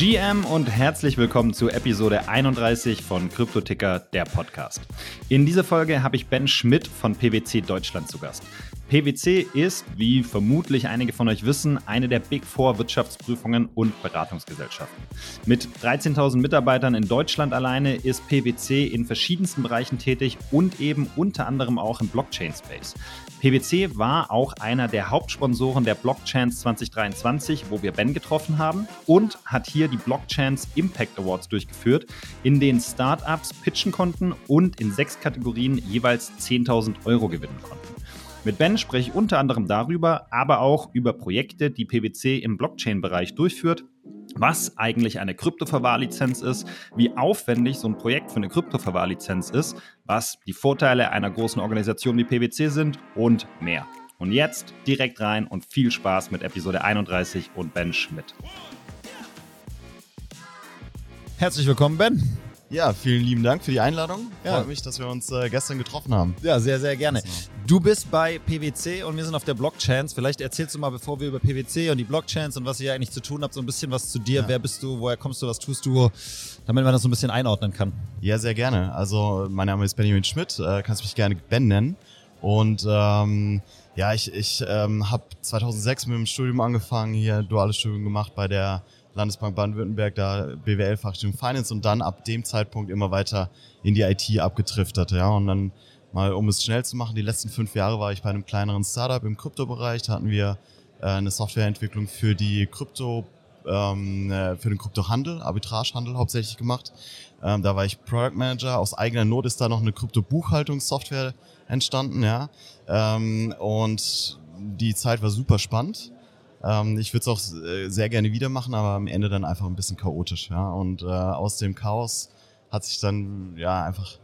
GM und herzlich willkommen zu Episode 31 von Kryptoticker, der Podcast. In dieser Folge habe ich Ben Schmidt von PwC Deutschland zu Gast. PwC ist, wie vermutlich einige von euch wissen, eine der Big Four Wirtschaftsprüfungen und Beratungsgesellschaften. Mit 13.000 Mitarbeitern in Deutschland alleine ist PwC in verschiedensten Bereichen tätig und eben unter anderem auch im Blockchain-Space. PwC war auch einer der Hauptsponsoren der Blockchains 2023, wo wir Ben getroffen haben und hat hier die Blockchains Impact Awards durchgeführt, in denen Startups pitchen konnten und in sechs Kategorien jeweils 10.000 Euro gewinnen konnten. Mit Ben spreche ich unter anderem darüber, aber auch über Projekte, die PwC im Blockchain-Bereich durchführt, was eigentlich eine Kryptoverwahrlizenz ist, wie aufwendig so ein Projekt für eine Kryptoverwahrlizenz ist, was die Vorteile einer großen Organisation wie PwC sind und mehr. Und jetzt direkt rein und viel Spaß mit Episode 31 und Ben Schmidt. Herzlich willkommen, Ben. Ja, vielen lieben Dank für die Einladung. Ja. Freut mich, dass wir uns äh, gestern getroffen haben. Ja, sehr, sehr gerne. Du bist bei PwC und wir sind auf der Blockchains. Vielleicht erzählst du mal, bevor wir über PwC und die Blockchains und was ihr eigentlich zu tun habt, so ein bisschen was zu dir. Ja. Wer bist du? Woher kommst du? Was tust du? Damit man das so ein bisschen einordnen kann. Ja, sehr gerne. Also, mein Name ist Benjamin Schmidt. Äh, kannst mich gerne Ben nennen. Und ähm, ja, ich, ich ähm, habe 2006 mit dem Studium angefangen, hier duales Studium gemacht bei der Landesbank Baden-Württemberg, da BWL-Fachrichtung Finance und dann ab dem Zeitpunkt immer weiter in die IT abgedriftet. Ja, und dann mal, um es schnell zu machen, die letzten fünf Jahre war ich bei einem kleineren Startup im Kryptobereich. Da hatten wir äh, eine Softwareentwicklung für die Krypto ähm, äh, für den Kryptohandel, Arbitragehandel hauptsächlich gemacht. Ähm, da war ich Product Manager. Aus eigener Not ist da noch eine Krypto-Buchhaltungssoftware entstanden, ja. Ähm, und die Zeit war super spannend. Ähm, ich würde es auch äh, sehr gerne wieder machen, aber am Ende dann einfach ein bisschen chaotisch. Ja? Und äh, aus dem Chaos hat sich dann ja einfach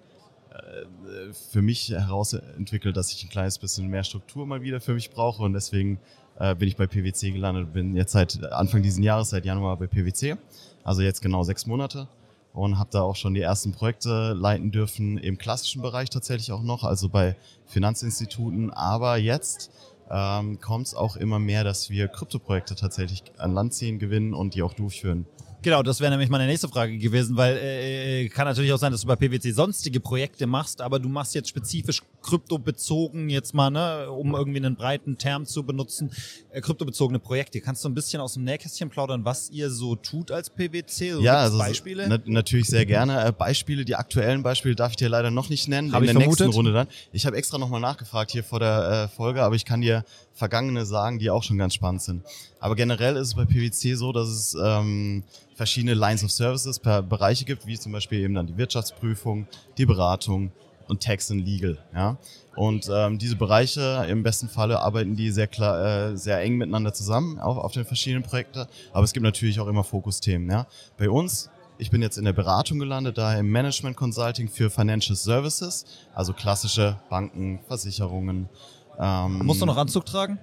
für mich herausentwickelt, dass ich ein kleines bisschen mehr Struktur mal wieder für mich brauche und deswegen äh, bin ich bei PwC gelandet. Bin jetzt seit Anfang dieses Jahres, seit Januar bei PwC, also jetzt genau sechs Monate und habe da auch schon die ersten Projekte leiten dürfen im klassischen Bereich tatsächlich auch noch, also bei Finanzinstituten, aber jetzt ähm, kommt es auch immer mehr, dass wir Kryptoprojekte tatsächlich an Land ziehen, gewinnen und die auch durchführen. Genau, das wäre nämlich meine nächste Frage gewesen, weil äh, äh kann natürlich auch sein, dass du bei PwC sonstige Projekte machst, aber du machst jetzt spezifisch kryptobezogen jetzt mal, ne, um irgendwie einen breiten Term zu benutzen, äh, kryptobezogene Projekte. Kannst du ein bisschen aus dem Nähkästchen plaudern, was ihr so tut als PwC? So ja, also Beispiele? Na, natürlich sehr gerne. Äh, Beispiele, die aktuellen Beispiele darf ich dir leider noch nicht nennen. Hab in der vermutet? nächsten Runde dann. Ich habe extra nochmal nachgefragt hier vor der äh, Folge, aber ich kann dir vergangene sagen, die auch schon ganz spannend sind. Aber generell ist es bei PwC so, dass es ähm, verschiedene Lines of Services per Bereiche gibt, wie zum Beispiel eben dann die Wirtschaftsprüfung, die Beratung und Tax and Legal. Ja? Und ähm, diese Bereiche, im besten Falle arbeiten die sehr klar, äh, sehr eng miteinander zusammen auf, auf den verschiedenen Projekten. Aber es gibt natürlich auch immer Fokusthemen. Ja? Bei uns ich bin jetzt in der Beratung gelandet, da im Management Consulting für Financial Services, also klassische Banken, Versicherungen. Ähm, Musst du noch Anzug tragen?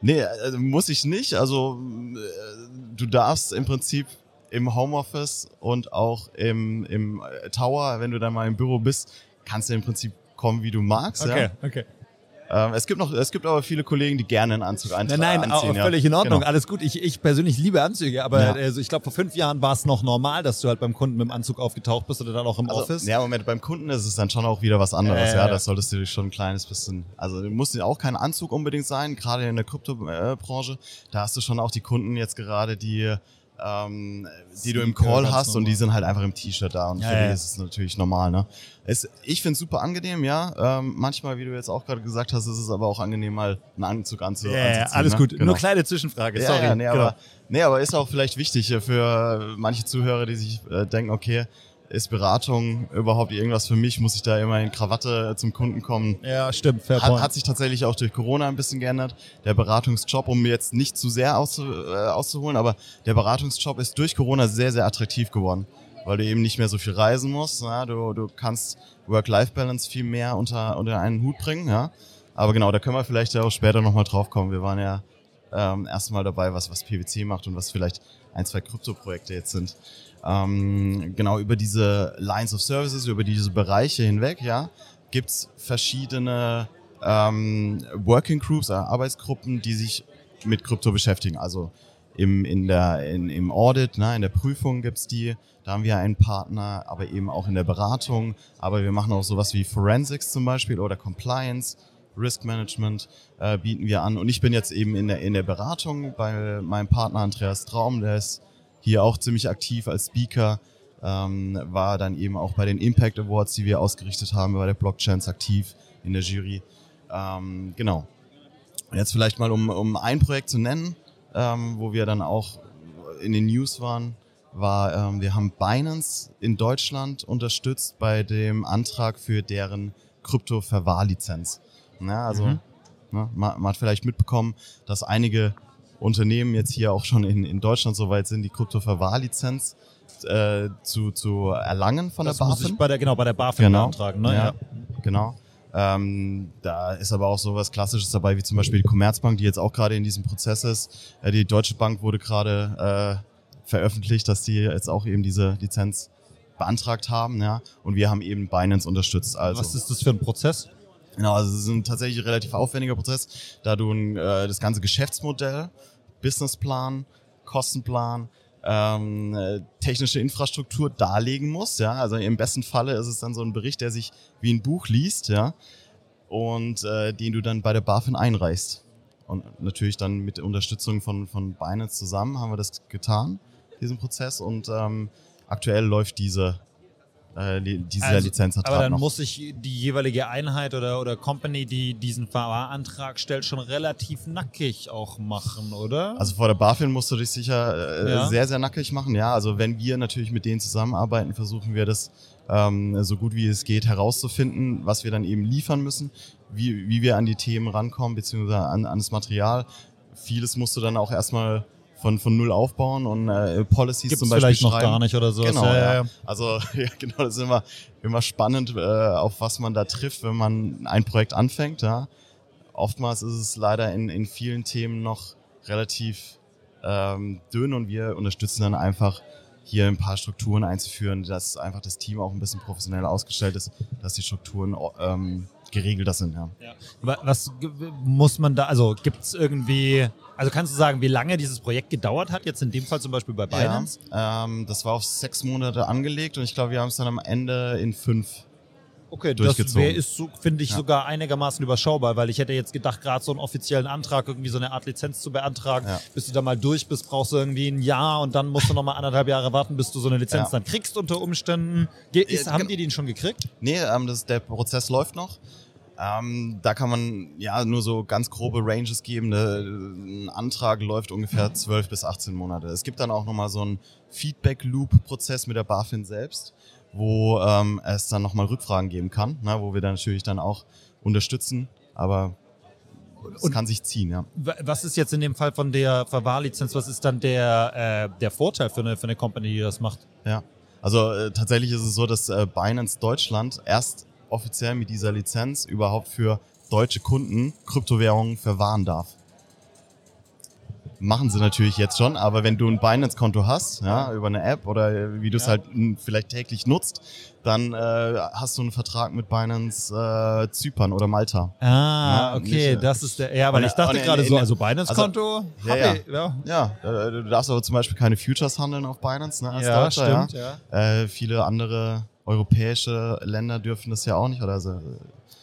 Nee, äh, muss ich nicht. Also äh, du darfst im Prinzip im Homeoffice und auch im, im Tower, wenn du dann mal im Büro bist, kannst du im Prinzip kommen, wie du magst. Okay, ja? okay. Ähm, es gibt noch, es gibt aber viele Kollegen, die gerne einen Anzug eintragen. Nein, nein, anziehen, völlig in Ordnung, genau. alles gut. Ich, ich persönlich liebe Anzüge, aber ja. also ich glaube, vor fünf Jahren war es noch normal, dass du halt beim Kunden mit dem Anzug aufgetaucht bist oder dann auch im also, Office. Ja, Moment, beim Kunden ist es dann schon auch wieder was anderes. Äh, ja, das solltest du schon ein kleines bisschen. Also du musst ja auch kein Anzug unbedingt sein, gerade in der Kryptobranche. Da hast du schon auch die Kunden jetzt gerade, die ähm, die du im Call hast und die sind halt einfach im T-Shirt da und ja, für ja. die ist es natürlich normal. Ne? Es, ich finde es super angenehm, ja. Ähm, manchmal, wie du jetzt auch gerade gesagt hast, ist es aber auch angenehm, mal einen Anzug anzu ja, anzuziehen. alles ne? gut, genau. nur kleine Zwischenfrage, sorry. Ja, nee, genau. aber, nee, aber ist auch vielleicht wichtig für manche Zuhörer, die sich äh, denken, okay, ist Beratung überhaupt irgendwas für mich? Muss ich da immer in Krawatte zum Kunden kommen? Ja, stimmt. Fair hat, hat sich tatsächlich auch durch Corona ein bisschen geändert. Der Beratungsjob, um jetzt nicht zu sehr auszu, äh, auszuholen, aber der Beratungsjob ist durch Corona sehr, sehr attraktiv geworden, weil du eben nicht mehr so viel reisen musst. Ja? Du, du kannst Work-Life-Balance viel mehr unter, unter einen Hut bringen. Ja? Aber genau, da können wir vielleicht auch später nochmal drauf kommen. Wir waren ja ähm, erstmal dabei, was, was PwC macht und was vielleicht ein, zwei Krypto-Projekte jetzt sind ähm, genau über diese Lines of Services, über diese Bereiche hinweg, ja, gibt's verschiedene ähm, Working Groups, äh, Arbeitsgruppen, die sich mit Krypto beschäftigen. Also im, in der, in, im Audit, ne, in der Prüfung gibt's die. Da haben wir einen Partner, aber eben auch in der Beratung. Aber wir machen auch sowas wie Forensics zum Beispiel oder Compliance. Risk Management äh, bieten wir an. Und ich bin jetzt eben in der, in der Beratung bei meinem Partner Andreas Traum, der ist hier auch ziemlich aktiv als Speaker, ähm, war dann eben auch bei den Impact Awards, die wir ausgerichtet haben, bei der Blockchains aktiv in der Jury. Ähm, genau. Jetzt vielleicht mal, um, um ein Projekt zu nennen, ähm, wo wir dann auch in den News waren, war, ähm, wir haben Binance in Deutschland unterstützt bei dem Antrag für deren Krypto-Verwahrlizenz. Ja, also mhm. ne, man, man, hat vielleicht mitbekommen, dass einige Unternehmen jetzt hier auch schon in, in Deutschland so weit sind, die Krypto-Verwahrlizenz äh, zu, zu erlangen von das der BaFin. Bei der, genau, bei der BaFin genau. beantragen. Ne? Ja, ja. Genau. Ähm, da ist aber auch so was Klassisches dabei, wie zum Beispiel die Commerzbank, die jetzt auch gerade in diesem Prozess ist. Äh, die Deutsche Bank wurde gerade äh, veröffentlicht, dass die jetzt auch eben diese Lizenz beantragt haben. Ja? Und wir haben eben Binance unterstützt. Also. Was ist das für ein Prozess? Genau, also es ist ein tatsächlich relativ aufwendiger Prozess, da du äh, das ganze Geschäftsmodell, Businessplan, Kostenplan, ähm, äh, technische Infrastruktur darlegen musst. Ja? Also im besten Falle ist es dann so ein Bericht, der sich wie ein Buch liest, ja, und äh, den du dann bei der BaFin einreichst. Und natürlich dann mit Unterstützung von, von Binance zusammen haben wir das getan, diesen Prozess. Und ähm, aktuell läuft diese äh, dieser also, Lizenzvertrag Aber dann noch. muss sich die jeweilige Einheit oder, oder Company, die diesen Fahrantrag stellt, schon relativ nackig auch machen, oder? Also vor der BaFin musst du dich sicher äh, ja. sehr, sehr nackig machen. Ja, also wenn wir natürlich mit denen zusammenarbeiten, versuchen wir das ähm, so gut wie es geht herauszufinden, was wir dann eben liefern müssen, wie, wie wir an die Themen rankommen, beziehungsweise an, an das Material. Vieles musst du dann auch erstmal von, von null aufbauen und äh, Policies Gibt's zum Beispiel vielleicht schreiben. noch gar nicht oder so. Genau, ja, ja. Also ja, genau, das ist immer, immer spannend, äh, auf was man da trifft, wenn man ein Projekt anfängt. Ja. Oftmals ist es leider in, in vielen Themen noch relativ ähm, dünn und wir unterstützen dann einfach hier ein paar Strukturen einzuführen, dass einfach das Team auch ein bisschen professionell ausgestellt ist, dass die Strukturen ähm, geregelter sind. Ja. ja. Was muss man da, also gibt es irgendwie, also kannst du sagen, wie lange dieses Projekt gedauert hat, jetzt in dem Fall zum Beispiel bei Binance? Ja, ähm, das war auf sechs Monate angelegt und ich glaube, wir haben es dann am Ende in fünf Okay, das ist, so, finde ich, ja. sogar einigermaßen überschaubar, weil ich hätte jetzt gedacht, gerade so einen offiziellen Antrag, irgendwie so eine Art Lizenz zu beantragen, ja. bis du da mal durch bist, brauchst du irgendwie ein Jahr und dann musst du nochmal anderthalb Jahre warten, bis du so eine Lizenz ja. dann kriegst unter Umständen. Ist, haben die den schon gekriegt? Nee, ähm, das, der Prozess läuft noch. Ähm, da kann man ja nur so ganz grobe Ranges geben. Ne? Ein Antrag läuft ungefähr 12 bis 18 Monate. Es gibt dann auch nochmal so einen Feedback-Loop-Prozess mit der BaFin selbst, wo ähm, es dann nochmal Rückfragen geben kann, ne? wo wir dann natürlich dann auch unterstützen. Aber es kann sich ziehen, ja. Was ist jetzt in dem Fall von der Verwahrlizenz, was ist dann der, äh, der Vorteil für eine, für eine Company, die das macht? Ja, also äh, tatsächlich ist es so, dass äh, Binance Deutschland erst offiziell mit dieser Lizenz überhaupt für deutsche Kunden Kryptowährungen verwahren darf. Machen sie natürlich jetzt schon, aber wenn du ein Binance-Konto hast, ja, über eine App oder wie du es ja. halt vielleicht täglich nutzt, dann äh, hast du einen Vertrag mit Binance äh, Zypern oder Malta. Ah, ja, okay, nicht, äh, das ist der. Ja, weil ich dachte gerade so, also Binance-Konto. Also, ja, ja, ja. ja, äh, du darfst aber zum Beispiel keine Futures handeln auf Binance, ne, als ja, Deutscher. Stimmt, ja. ja. Äh, viele andere europäische Länder dürfen das ja auch nicht. Oder also,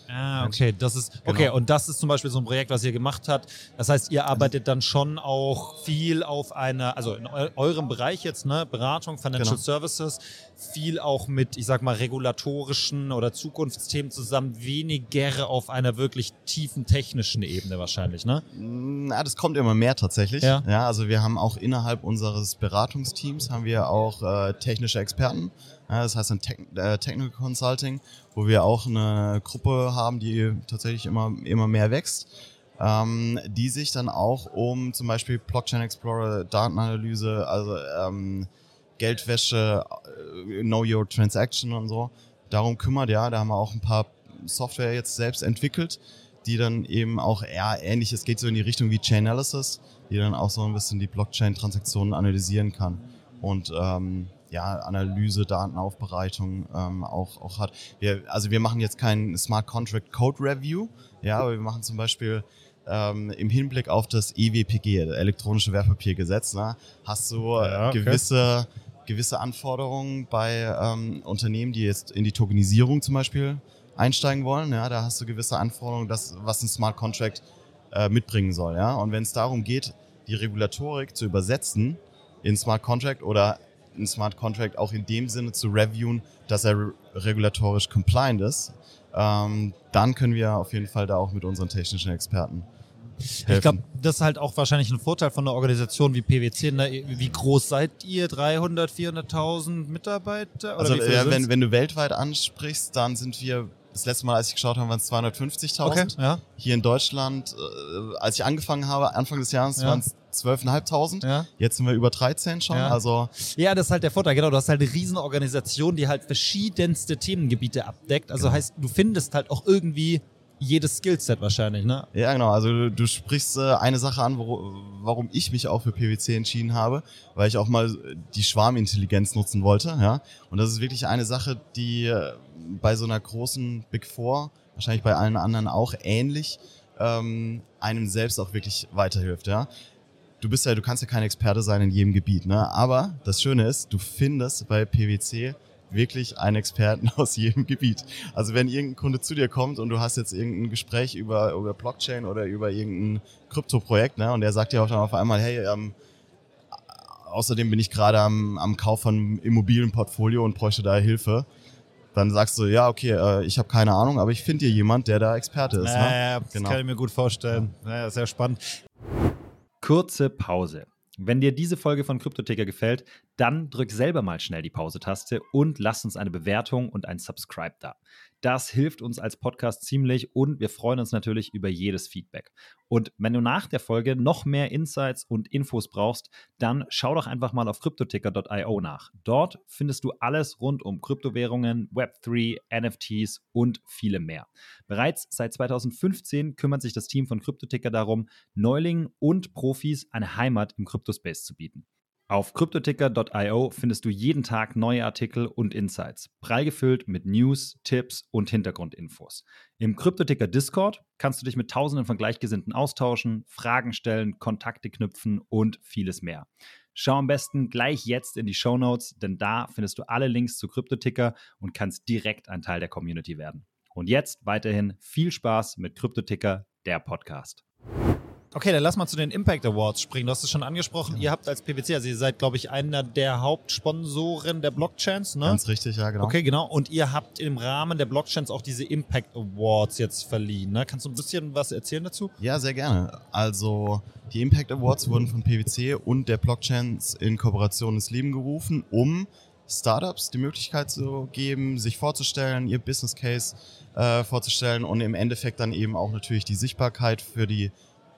Ah, okay, das ist genau. okay und das ist zum Beispiel so ein Projekt, was ihr gemacht habt. Das heißt, ihr arbeitet dann schon auch viel auf einer, also in eurem Bereich jetzt, ne, Beratung, Financial genau. Services, viel auch mit, ich sag mal, regulatorischen oder Zukunftsthemen zusammen, weniger auf einer wirklich tiefen technischen Ebene wahrscheinlich, ne? Na, das kommt immer mehr tatsächlich. Ja. ja also wir haben auch innerhalb unseres Beratungsteams haben wir auch äh, technische Experten. Ja, das heißt ein Te äh, Technical Consulting, wo wir auch eine Gruppe haben, die tatsächlich immer, immer mehr wächst. Ähm, die sich dann auch um zum Beispiel Blockchain Explorer, Datenanalyse, also ähm, Geldwäsche, äh, Know Your Transaction und so darum kümmert. Ja, da haben wir auch ein paar Software jetzt selbst entwickelt, die dann eben auch eher ähnliches geht so in die Richtung wie Chainalysis, die dann auch so ein bisschen die Blockchain-Transaktionen analysieren kann. Und ähm, ja, Analyse, Datenaufbereitung ähm, auch, auch hat. Wir, also wir machen jetzt kein Smart Contract Code Review, ja, aber wir machen zum Beispiel ähm, im Hinblick auf das EWPG, elektronische Wertpapiergesetz, ne, hast du Ja, okay. gewisse, gewisse Anforderungen bei ähm, Unternehmen, die jetzt in die Tokenisierung zum Beispiel einsteigen wollen. Ja, da hast du gewisse Anforderungen, das, was ein Smart Contract äh, mitbringen soll. Ja? Und wenn es darum geht, die Regulatorik zu übersetzen in Smart Contract oder ein Smart Contract auch in dem Sinne zu reviewen, dass er re regulatorisch compliant ist, ähm, dann können wir auf jeden Fall da auch mit unseren technischen Experten helfen. Ich glaube, das ist halt auch wahrscheinlich ein Vorteil von einer Organisation wie PwC. Ne? Wie groß seid ihr? 300, 400.000 Mitarbeiter? Oder also ja, wenn, wenn du weltweit ansprichst, dann sind wir, das letzte Mal, als ich geschaut habe, waren es 250.000. okay, ja, Hier in Deutschland, äh, als ich angefangen habe, Anfang des Jahres, Ja. waren es 12.500. ja. Jetzt sind wir über 13 schon. Ja. Also Ja, das ist halt der Vorteil, genau. Du hast halt eine riesen Organisation, die halt verschiedenste Themengebiete abdeckt. Also Genau. heißt, du findest halt auch irgendwie jedes Skillset wahrscheinlich, ne? Ja, genau. Also du, du sprichst äh, eine Sache an, wo, warum ich mich auch für PwC entschieden habe, weil ich auch mal die Schwarmintelligenz nutzen wollte. Ja, und das ist wirklich eine Sache, die äh, bei so einer großen Big Four, wahrscheinlich bei allen anderen auch ähnlich, ähm, einem selbst auch wirklich weiterhilft. Ja, du bist ja, du kannst ja kein Experte sein in jedem Gebiet, ne? Aber das Schöne ist, du findest bei PwC wirklich einen Experten aus jedem Gebiet. Also wenn irgendein Kunde zu dir kommt und du hast jetzt irgendein Gespräch über, über Blockchain oder über irgendein Krypto-Projekt, ne, und der sagt dir auch dann auf einmal, hey, ähm, außerdem bin ich gerade am, am Kauf von Immobilienportfolio und bräuchte da Hilfe, dann sagst du, ja, okay, äh, ich habe keine Ahnung, aber ich finde dir jemand, der da Experte ist. Ja, ne? ja, das Genau. kann ich mir gut vorstellen. Ja, sehr spannend. Kurze Pause. Wenn dir diese Folge von Kryptoticker gefällt, dann drück selber mal schnell die Pause-Taste und lass uns eine Bewertung und ein Subscribe da. Das hilft uns als Podcast ziemlich und wir freuen uns natürlich über jedes Feedback. Und wenn du nach der Folge noch mehr Insights und Infos brauchst, dann schau doch einfach mal auf cryptoticker.io nach. Dort findest du alles rund um Kryptowährungen, Web3, NFTs und viele mehr. Bereits seit 2015 kümmert sich das Team von Cryptoticker darum, Neulingen und Profis eine Heimat im Kryptospace zu bieten. Auf cryptoticker.io findest du jeden Tag neue Artikel und Insights, prall gefüllt mit News, Tipps und Hintergrundinfos. Im Cryptoticker Discord kannst du dich mit Tausenden von Gleichgesinnten austauschen, Fragen stellen, Kontakte knüpfen und vieles mehr. Schau am besten gleich jetzt in die Show Notes, denn da findest du alle Links zu Cryptoticker und kannst direkt ein Teil der Community werden. Und jetzt weiterhin viel Spaß mit Cryptoticker, der Podcast. Okay, dann lass mal zu den Impact Awards springen. Du hast es schon angesprochen. Ihr habt als PwC, also ihr seid, glaube ich, einer der Hauptsponsoren der Blockchains, ne? Ganz richtig, ja, genau. Okay, genau. Und ihr habt im Rahmen der Blockchains auch diese Impact Awards jetzt verliehen. Ne? Kannst du ein bisschen was erzählen dazu? Ja, sehr gerne. Also die Impact Awards wurden von PwC und der Blockchains in Kooperation ins Leben gerufen, um Startups die Möglichkeit zu geben, sich vorzustellen, ihr Business Case äh, vorzustellen und im Endeffekt dann eben auch natürlich die Sichtbarkeit für die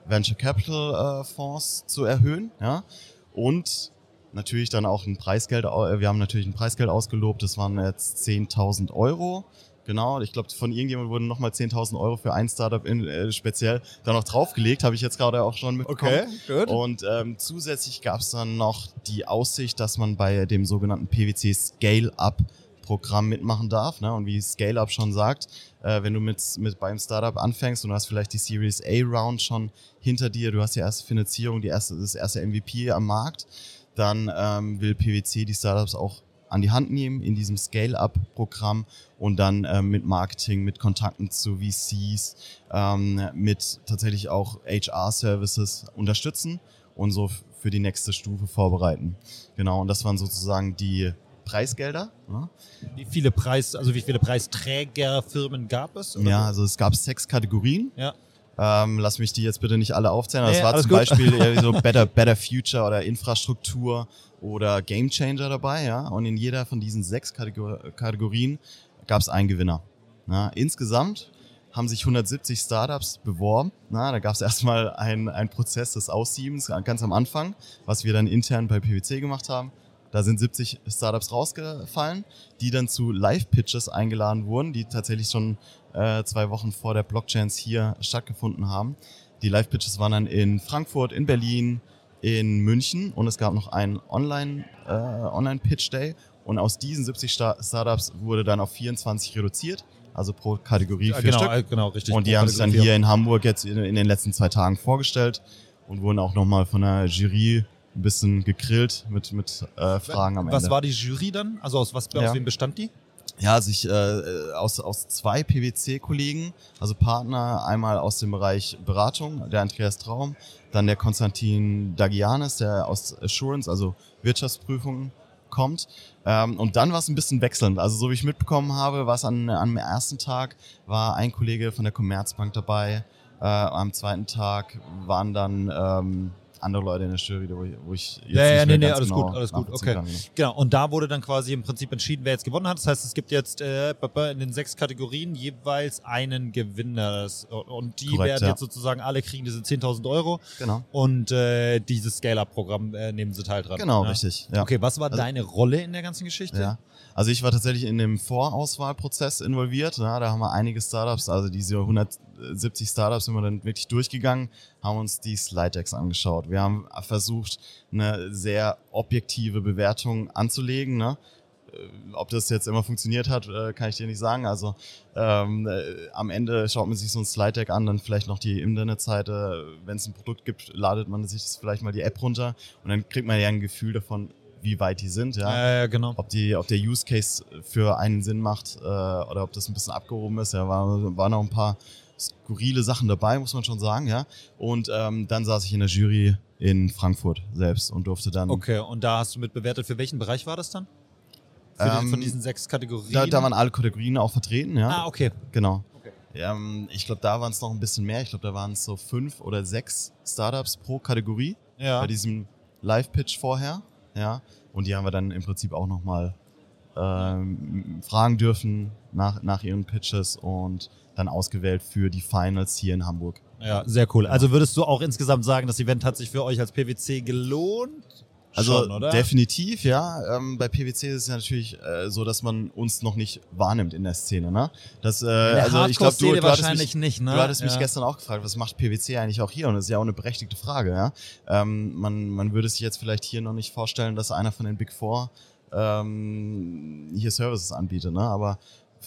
Venture Capital äh, Fonds zu erhöhen. Ja? Und natürlich dann auch ein Preisgeld, äh, wir haben natürlich ein Preisgeld ausgelobt, das waren jetzt 10.000 Euro. Genau, ich glaube, von irgendjemand wurden nochmal 10.000 Euro für ein Startup in, äh, speziell da noch draufgelegt, habe ich jetzt gerade auch schon mitbekommen. gut. Und ähm, zusätzlich gab es dann noch die Aussicht, dass man bei dem sogenannten PwC Scale-Up Programm mitmachen darf. Ne? Und wie Scale-Up schon sagt, äh, wenn du mit, mit beim Startup anfängst und du hast vielleicht die Series A Round schon hinter dir, du hast die erste Finanzierung, die erste, das erste MVP am Markt, dann ähm, will PwC die Startups auch an die Hand nehmen in diesem Scale-Up-Programm und dann ähm, mit Marketing, mit Kontakten zu VCs, ähm, mit tatsächlich auch HR-Services unterstützen und so für die nächste Stufe vorbereiten. Genau, und das waren sozusagen die Preisgelder. Ja, Wie viele Preis, also wie viele Preisträgerfirmen gab es? oder ja so? also es gab sechs Kategorien. Ja. Ähm, lass mich die jetzt bitte nicht alle aufzählen. aber Nee, es war zum gut. Beispiel so Better, Better Future oder Infrastruktur oder Game Changer dabei, ja. Und in jeder von diesen sechs Kategor Kategorien gab es einen Gewinner. Ja. Insgesamt haben sich 170 Startups beworben. Na, da gab es erstmal einen, einen Prozess des Aussiebens ganz am Anfang, was wir dann intern bei PwC gemacht haben. Da sind 70 Startups rausgefallen, die dann zu Live-Pitches eingeladen wurden, die tatsächlich schon äh, zwei Wochen vor der Blockchains hier stattgefunden haben. Die Live-Pitches waren dann in Frankfurt, in Berlin, in München und es gab noch einen Online, äh, Online-Pitch-Day. Und aus diesen 70 Sta Startups wurde dann auf 24 reduziert. also pro Kategorie Ja, vier genau, Stück. äh, genau, richtig. Und die haben sich dann hier in Hamburg jetzt in, in den letzten zwei Tagen vorgestellt und wurden auch nochmal von der Jury ein bisschen gegrillt mit, mit äh, Fragen am Was Ende. war die Jury dann? Also aus was Ja. aus wem bestand die? Ja, sich äh, aus, aus zwei PwC-Kollegen, also Partner, einmal aus dem Bereich Beratung, der Andreas Traum, dann der Konstantin Dagianis, der aus Assurance, also Wirtschaftsprüfungen kommt. Ähm, und dann war es ein bisschen wechselnd. Also so wie ich mitbekommen habe, war es an, am ersten Tag, war ein Kollege von der Commerzbank dabei. Äh, am zweiten Tag waren dann ähm, andere Leute in der Jury, wo ich, wo ich jetzt Ja, ja, nicht nee, mehr nee, ganz alles genau gut, alles gut, okay. kann, genau. Und da wurde dann quasi im Prinzip entschieden, wer jetzt gewonnen hat. Das heißt, es gibt jetzt äh, in den sechs Kategorien jeweils einen Gewinner. Und die Korrekt, werden ja. jetzt sozusagen alle kriegen diese 10.000 Euro Genau, und äh, dieses Scale-Up-Programm äh, nehmen sie teil dran. genau ja. richtig. Ja. Okay, was war Also- deine Rolle in der ganzen Geschichte? Ja. Also ich war tatsächlich in dem Vorauswahlprozess involviert. Ja, da haben wir einige Startups, also diese 170 Startups sind wir dann wirklich durchgegangen, haben uns die Slide Decks angeschaut. Wir haben versucht, eine sehr objektive Bewertung anzulegen. Ne? Äh, Ob das jetzt immer funktioniert hat, äh, kann ich dir nicht sagen. Also ähm, äh, am Ende schaut man sich so ein Slide Deck an, dann vielleicht noch die Internetseite. Wenn es ein Produkt gibt, ladet man sich das vielleicht mal die App runter und dann kriegt man ja ein Gefühl davon, wie weit die sind. Ja Ja, genau. ob, die, ob der Use Case für einen Sinn macht äh, oder ob das ein bisschen abgehoben ist. Ja, war, waren noch ein paar skurrile Sachen dabei, muss man schon sagen, ja. Und ähm, dann saß ich in der Jury in Frankfurt selbst und durfte dann. Okay, und da hast du mit bewertet, für welchen Bereich war das dann? Für die, Ähm, von diesen sechs Kategorien? Da, da waren alle Kategorien auch vertreten, ja. ah, okay. Genau. Okay. Ähm, ich glaube, da waren es noch ein bisschen mehr. Ich glaube, da waren es so fünf oder sechs Startups pro Kategorie Ja. bei diesem Live-Pitch vorher. Ja. Und die haben wir dann im Prinzip auch nochmal ähm, fragen dürfen nach, nach ihren Pitches und dann ausgewählt für die Finals hier in Hamburg. Ja, sehr cool. Also würdest du auch insgesamt sagen, das Event hat sich für euch als PwC gelohnt? Also Schon, oder? definitiv, ja. Ähm, bei PwC ist es ja natürlich äh, so, dass man uns noch nicht wahrnimmt in der Szene. Ne? Das, äh, der also ich glaube, du, du hattest wahrscheinlich mich, nicht, ne? Du hattest mich Ja. gestern auch gefragt, was macht PwC eigentlich auch hier? Und das ist ja auch eine berechtigte Frage. Ja? Ähm, man, man würde sich jetzt vielleicht hier noch nicht vorstellen, dass einer von den Big Four ähm, hier Services anbietet. Ne? Aber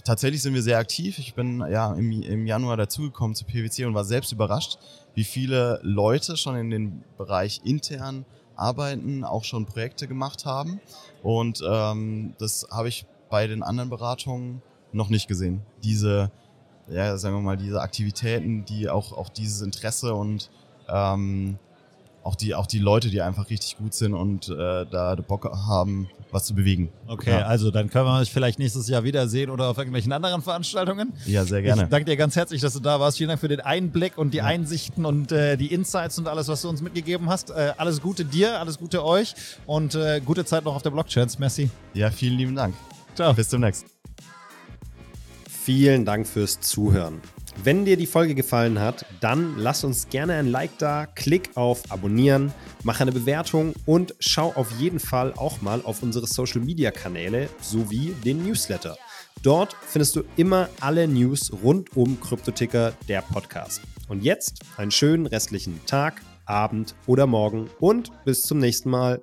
tatsächlich sind wir sehr aktiv. Ich bin ja im, im Januar dazugekommen zu PwC und war selbst überrascht, wie viele Leute schon in den Bereich intern arbeiten, auch schon Projekte gemacht haben. Und ähm, das habe ich bei den anderen Beratungen noch nicht gesehen. Diese, ja, sagen wir mal, diese Aktivitäten, die auch, auch dieses Interesse und ähm, auch die, auch die Leute, die einfach richtig gut sind und äh, da Bock haben, was zu bewegen. Okay, Ja. also dann können wir uns vielleicht nächstes Jahr wiedersehen oder auf irgendwelchen anderen Veranstaltungen. Ja, sehr gerne. Ich danke dir ganz herzlich, dass du da warst. Vielen Dank für den Einblick und die Einsichten und äh, die Insights und alles, was du uns mitgegeben hast. Äh, alles Gute dir, alles Gute euch und äh, gute Zeit noch auf der Blockchain. Merci. Ja, vielen lieben Dank. Ciao. Bis zum nächsten. Vielen Dank fürs Zuhören. Wenn dir die Folge gefallen hat, dann lass uns gerne ein Like da, klick auf Abonnieren, mach eine Bewertung und schau auf jeden Fall auch mal auf unsere Social Media Kanäle sowie den Newsletter. Dort findest du immer alle News rund um Kryptoticker, der Podcast. Und jetzt einen schönen restlichen Tag, Abend oder Morgen und bis zum nächsten Mal.